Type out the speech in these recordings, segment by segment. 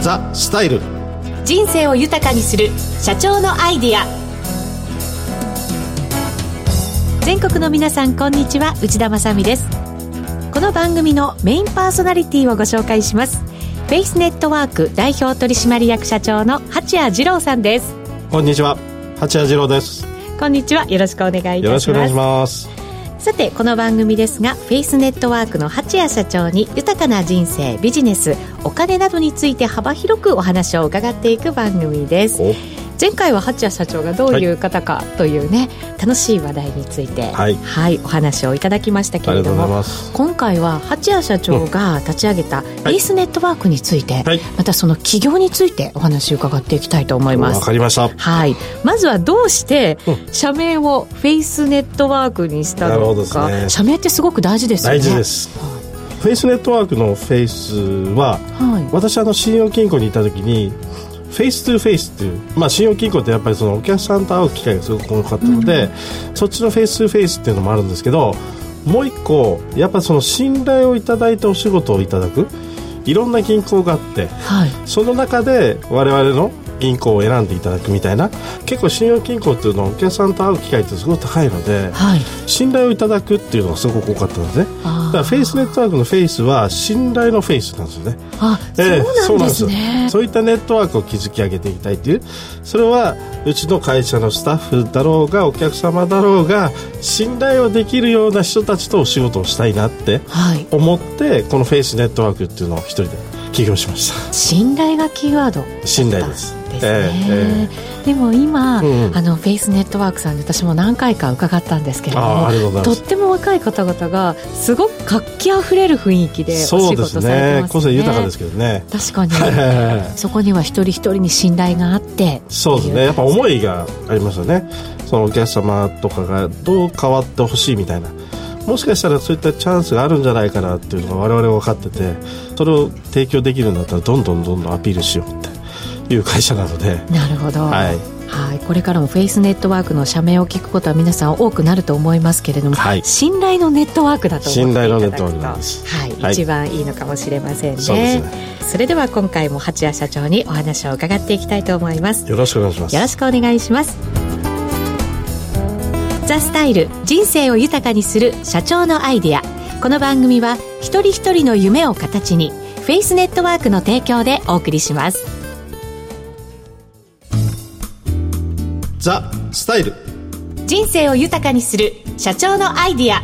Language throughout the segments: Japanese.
ザ・スタイル。人生を豊かにする社長のアイディア。全国の皆さんこんにちは。内田まさです。この番組のメインパーソナリティをご紹介します。フェイスネットワーク代表取締役社長の八谷二郎さんです。こんにちは。八谷二郎です。こんにちは。よろしくお願いいたします。よろしくお願いしますさてこの番組ですがフェイスネットワークの八谷社長に豊かな人生ビジネスお金などについて幅広くお話を伺っていく番組です。前回は八谷社長がどういう方かというね、はい、楽しい話題について、はい、はい、お話をいただきましたけれども今回は八谷社長が立ち上げたベースネットワークについて、はい、またその企業についてお話を伺っていきたいと思います。わかりました。はい。まずはどうして社名をフェイスネットワークにしたのか、ね、社名ってすごく大事ですよね。大事です。フェイスネットワークのフェイスは、はい、私あの信用金庫にいた時に face to face っていう、まあ、信用金庫ってやっぱりそのお客さんと会う機会がすごく多かったので、うん、そっちの face to face っていうのもあるんですけどもう一個やっぱその信頼をいただいてお仕事をいただく。いろんな銀行があって、はい、その中で我々の銀行を選んでいただくみたいな結構信用金庫っていうのはお客さんと会う機会ってすごく高いので、はい、信頼をいただくっていうのがすごく多かったんですねだからフェイスネットワークのフェイスは信頼のフェイスなんですよね。あ、えー、そうなんですね。そういったネットワークを築き上げていきたいっていうそれはうちの会社のスタッフだろうがお客様だろうが信頼をできるような人たちとお仕事をしたいなって思って、はい、このフェイスネットワークっていうのを一人で起業しました。信頼がキーワード信頼ですですね、えー、でも今、うん、あのフェイスネットワークさんで私も何回か伺ったんですけれどもとっても若い方々がすごく活気あふれる雰囲気でお仕事されてますね。個性豊かですけどね。確かに。そこには一人一人に信頼があってそうですね。やっぱ思いがありますよね。そのお客様とかがどう変わってほしいみたいな。もしかしたらそういったチャンスがあるんじゃないかなっていうのが我々分かっててそれを提供できるんだったらどんどんどんどんアピールしようっていう会社なので。なるほど、はい。はい、これからもフェイスネットワークの社名を聞くことは皆さん多くなると思いますけれども、はい、信頼のネットワークだと思っていただくとはい、はい、一番いいのかもしれませんね。そね。それでは今回も八谷社長にお話を伺っていきたいと思います。よろしくお願いします。よろしくお願いします。ザ・スタイル人生を豊かにする社長のアイディア。この番組は一人一人の夢を形にフェイスネットワークの提供でお送りしますザ・スタイル。人生を豊かにする社長のアイディア。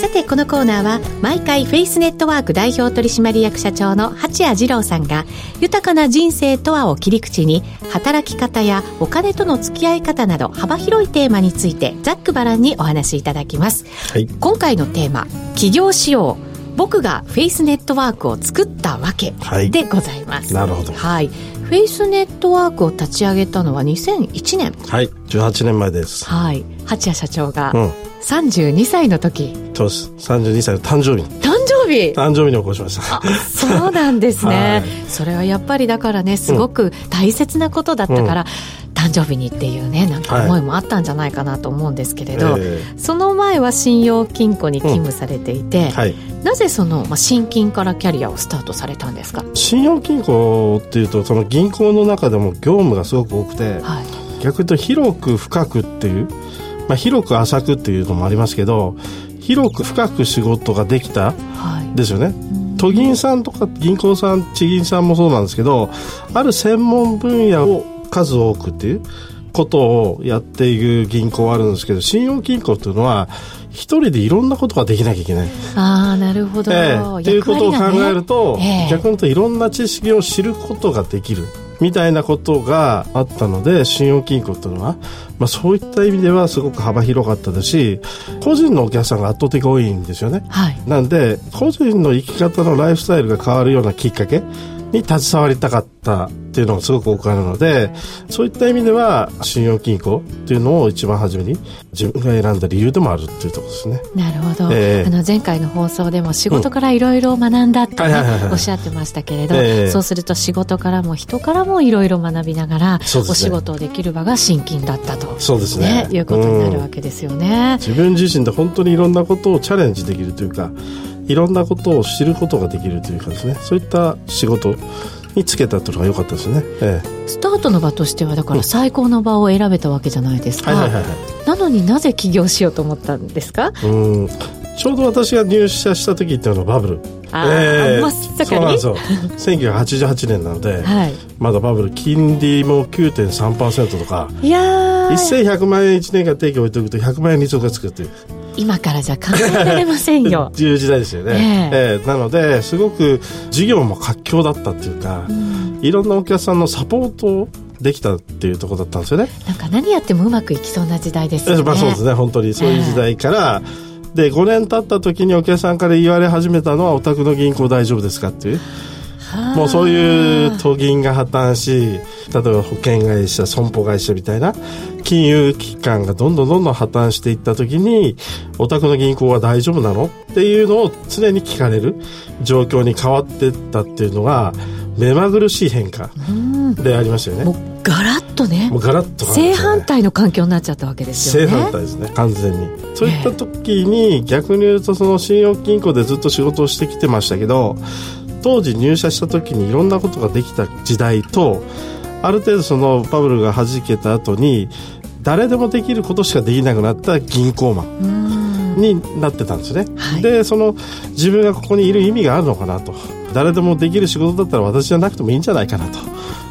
さてこのコーナーは毎回フェイスネットワーク代表取締役社長の八谷二郎さんが豊かな人生とはを切り口に働き方やお金との付き合い方など幅広いテーマについてざっくばらんにお話しいただきます、はい、今回のテーマ起業しよう僕がフェイスネットワークを作ったわけでございます、はい、なるほど。はいフェイスネットワークを立ち上げたのは2001年。はい18年前です。はい。八谷社長が32歳の時、うん、そうです。32歳の誕生日。誕生日？誕生日に起こしました。そうなんですね、はい、それはやっぱりだからねすごく大切なことだったから、うん誕生日にっていうねなんか思いもあったんじゃないかなと思うんですけれど、はいえ。ー、その前は信用金庫に勤務されていて、うん。はい、なぜその、まあ、新金からキャリアをスタートされたんですか？信用金庫っていうとその銀行の中でも業務がすごく多くて、はい、逆に言うと広く深くっていう、まあ、広く浅くっていうのもありますけど広く深く仕事ができたですよね。都銀さんとか銀行さん地銀さんもそうなんですけどある専門分野を数多くっていうことをやっていく銀行はあるんですけど信用金庫っていうのは一人でいろんなことができなきゃいけない。ああ、なるほど。えー、っていうことを考えると、ねえー、逆に言うといろんな知識を知ることができる。みたいなことがあったので信用金庫っていうのは、まあ、そういった意味ではすごく幅広かったですし個人のお客さんが圧倒的多いんですよね、はい、なんで個人の生き方のライフスタイルが変わるようなきっかけに携わりたかったっていうのがすごく多くあるので、そういった意味では信用金庫っていうのを一番初めに自分が選んだ理由でもあるっていうところですね。なるほど。えー、あの前回の放送でも仕事からいろいろ学んだっておっしゃってましたけれど、えー、そうすると仕事からも人からもいろいろ学びながら、ね、お仕事をできる場が新金だったと。そうですね。いうことになるわけですよね。自分自身で本当にいろんなことをチャレンジできるというか、いろんなことを知ることができるというかですねそういった仕事につけたというのが良かったですね、ええ、スタートの場としてはだから最高の場を選べたわけじゃないですか、なのになぜ起業しようと思ったんですか？うん。ちょうど私が入社した時っていうのはバブル。えー、真っ盛りそうなんですよ。1988年なので、はい、まだバブル金利も9.3%とかいや1100万円1年間定期置いておくと100万円利息がつくっていう今からじゃ考えられませんよ。いう時代ですよね、えー、えー、なのですごく事業も活況だったっていうか、うん、いろんなお客さんのサポートをできたっていうところだったんですよね。なんか何やってもうまくいきそうな時代ですよね、まあ、そうですね本当にそういう時代から、えーで5年経った時にお客さんから言われ始めたのはお宅の銀行大丈夫ですかっていう。もうそういう都銀が破綻し例えば保険会社損保会社みたいな金融機関がどんどんどんどん破綻していった時にお宅の銀行は大丈夫なのっていうのを常に聞かれる状況に変わっていったっていうのが目まぐるしい変化でありましたよね。もうガラッとね。もうガラッと、ね、正反対の環境になっちゃったわけですよね。正反対ですね、完全に。そういった時に、逆に言うとその信用金庫でずっと仕事をしてきてましたけど、当時入社した時にいろんなことができた時代と、ある程度そのバブルが弾けた後に、誰でもできることしかできなくなった銀行マンになってたんですね。はい、で、その自分がここにいる意味があるのかなと。誰でもできる仕事だったら私じゃなくてもいいんじゃないかなと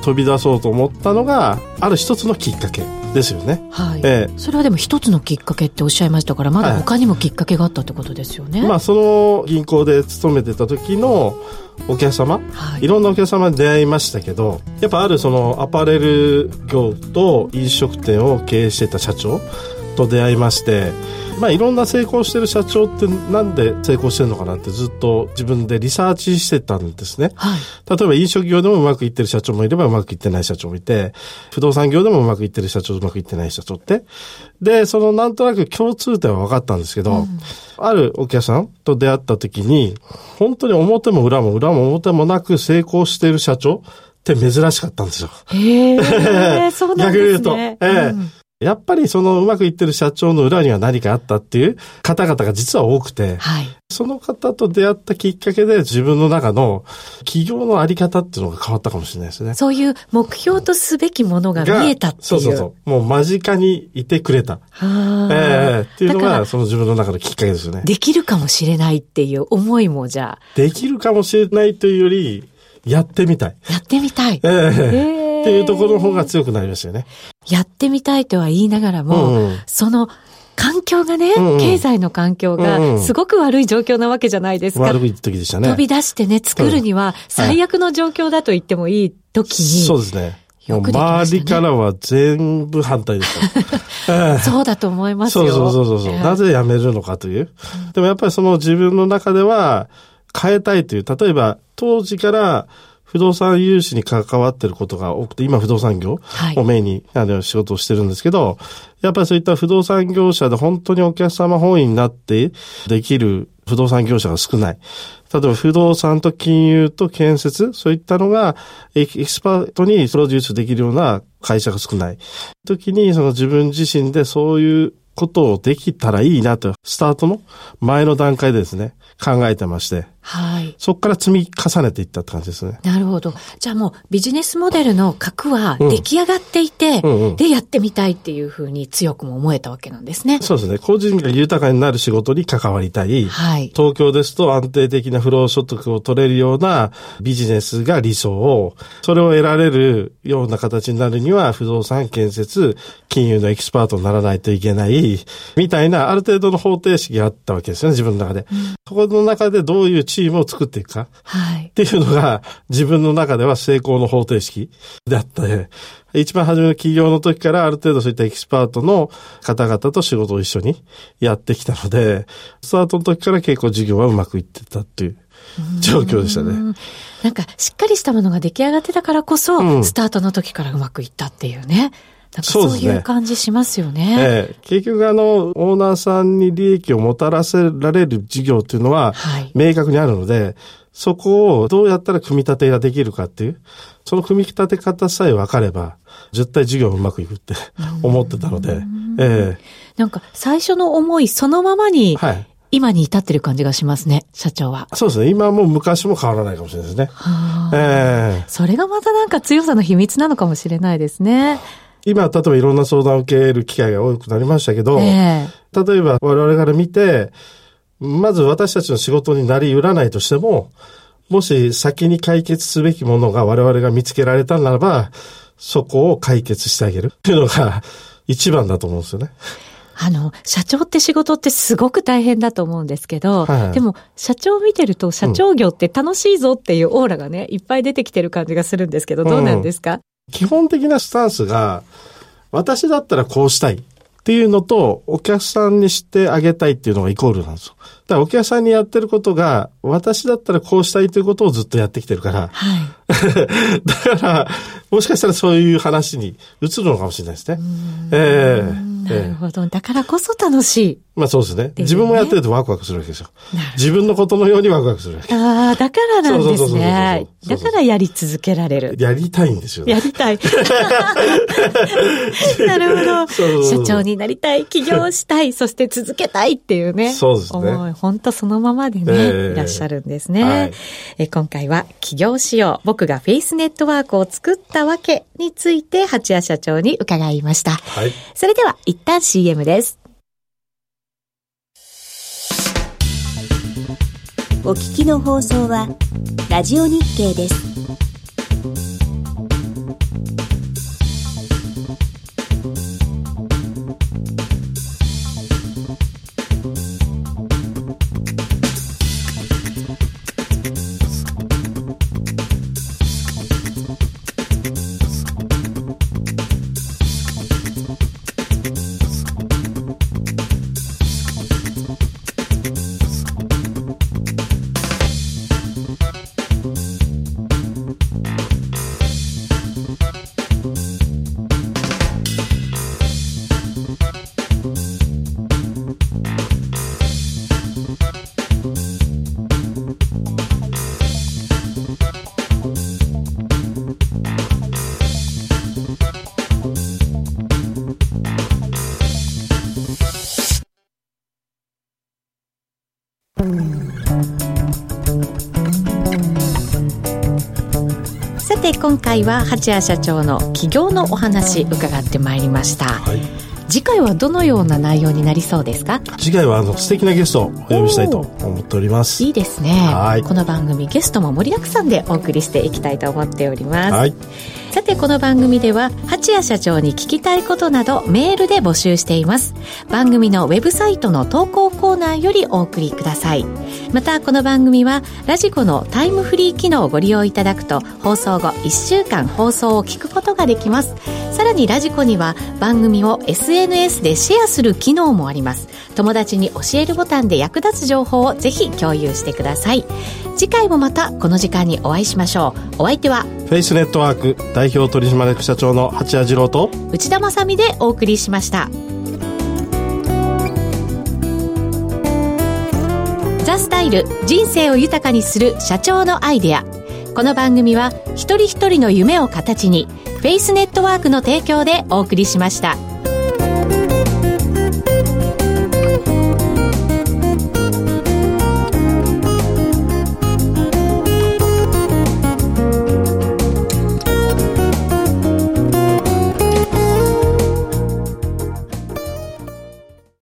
飛び出そうと思ったのがある一つのきっかけですよね。はい。えー、それはでも一つのきっかけっておっしゃいましたから、まだ他にもきっかけがあったってことですよね。はい、まあその銀行で勤めてた時のお客様、はい、いろんなお客様に出会いましたけど、やっぱあるそのアパレル業と飲食店を経営してた社長と出会いまして、まあ、いろんな成功してる社長ってなんで成功してるのかなってずっと自分でリサーチしてたんですね。はい、例えば飲食業でもうまくいってる社長もいればうまくいってない社長もいて、不動産業でもうまくいってる社長、うまくいってない社長って。で、そのなんとなく共通点は分かったんですけど、うん、あるお客さんと出会った時に、本当に表も裏も裏も表もなく成功している社長って珍しかったんですよ。へえ、そうなんですね。逆に言うと。ええうんやっぱりそのうまくいってる社長の裏には何かあったっていう方々が実は多くて、はい、その方と出会ったきっかけで自分の中の企業のあり方っていうのが変わったかもしれないですね。そういう目標とすべきものが見えたっていう。そうそうそう。もう間近にいてくれた。ええー、っていうのがその自分の中のきっかけですよね。できるかもしれないっていう思いもじゃあ。できるかもしれないというより、やってみたい。やってみたい。ええーっていうところの方が強くなりましたよね。やってみたいとは言いながらも、うんうん、その環境がね、うんうん、経済の環境がすごく悪い状況なわけじゃないですか。悪い時でしたね。飛び出してね、作るには最悪の状況だと言ってもいい時に。そうですね。もう周りからは全部反対でした。そうだと思いますよ。そうそうそうそう。なぜ辞めるのかという。でもやっぱりその自分の中では変えたいという、例えば当時から不動産融資に関わってることが多くて、今不動産業をメインに、あの仕事をしてるんですけど、やっぱりそういった不動産業者で本当にお客様本位になってできる不動産業者が少ない。例えば不動産と金融と建設、そういったのがエキスパートにプロデュースできるような会社が少ない。時にその自分自身でそういうことをできたらいいなと、スタートの前の段階でですね、考えてまして、はい。そこから積み重ねていったって感じですね。なるほど。じゃあもうビジネスモデルの核は出来上がっていて、うんうんうん、で、やってみたいっていうふうに強くも思えたわけなんですね。そうですね。個人が豊かになる仕事に関わりたい。はい。東京ですと安定的な不労所得を取れるようなビジネスが理想を、それを得られるような形になるには、不動産建設、金融のエキスパートにならないといけない、みたいなある程度の方程式があったわけですよね、自分の中で。うん、そこの中でどういうチームを作っていくか？はい。っていうのが自分の中では成功の方程式であって、一番初めの企業の時からある程度そういったエキスパートの方々と仕事を一緒にやってきたので、スタートの時から結構事業はうまくいってたっていう状況でしたね。なんかしっかりしたものが出来上がってたからこそ、うん、スタートの時からうまくいったっていうね。なんかそういう感じしますよね。ねええ、結局あの、オーナーさんに利益をもたらせられる事業っていうのは、明確にあるので、はい、そこをどうやったら組み立てができるかっていう、その組み立て方さえ分かれば、絶対事業うまくいくって思ってたので、ええ。なんか最初の思いそのままに、はい今に至ってる感じがしますね、社長は。そうですね。今も昔も変わらないかもしれないですね。はあ、えー、それがまたなんか強さの秘密なのかもしれないですね。今、例えばいろんな相談を受ける機会が多くなりましたけど、えー、例えば我々から見て、まず私たちの仕事になり得らないとしても、もし先に解決すべきものが我々が見つけられたならば、そこを解決してあげる。っていうのが一番だと思うんですよね。あの、社長って仕事ってすごく大変だと思うんですけど、はい、でも、社長見てると、社長業って楽しいぞっていうオーラがね、いっぱい出てきてる感じがするんですけど、どうなんですか、うん、基本的なスタンスが、私だったらこうしたいっていうのと、お客さんにしてあげたいっていうのがイコールなんですよ。だからお客さんにやってることが、私だったらこうしたいということをずっとやってきてるから。はい。だから、もしかしたらそういう話に移るのかもしれないですね。ええーなるほど。だからこそ楽しい。まあそうですね。自分もやってるとワクワクするわけですよ。自分のことのようにワクワクするわけ。ああ、だからなんですね。だからやり続けられる。やりたいんですよ、ね。やりたい。なるほど。社長になりたい、起業したい、そして続けたいっていうね。そうですね。本当そのままでね、えー、いらっしゃるんですね。はい、え今回は起業しよう。僕がフェイスネットワークを作ったわけについて、八谷社長に伺いました。はい。それでは、一旦 CM です。お聞きの放送は、ラジオ日経です。今回は八谷社長の起業のお話伺ってまいりました、はい、次回はどのような内容になりそうですか？次回はあの素敵なゲストをお呼びしたいと思っております。いいですね。はい。この番組ゲストも盛りだくさんでお送りしていきたいと思っております。はいさてこの番組では八谷社長に聞きたいことなどメールで募集しています。番組のウェブサイトの投稿コーナーよりお送りください。またこの番組はラジコのタイムフリー機能をご利用いただくと放送後1週間放送を聞くことができます。さらにラジコには番組を SNS でシェアする機能もあります。友達に教えるボタンで役立つ情報をぜひ共有してください。次回もまたこの時間にお会いしましょう。お相手はフェイスネットワーク代表取締役社長の八谷次郎と内田まさでお送りしましたザ・スタイル人生を豊かにする社長のアイデアこの番組は一人一人の夢を形にフェイスネットワークの提供でお送りしました。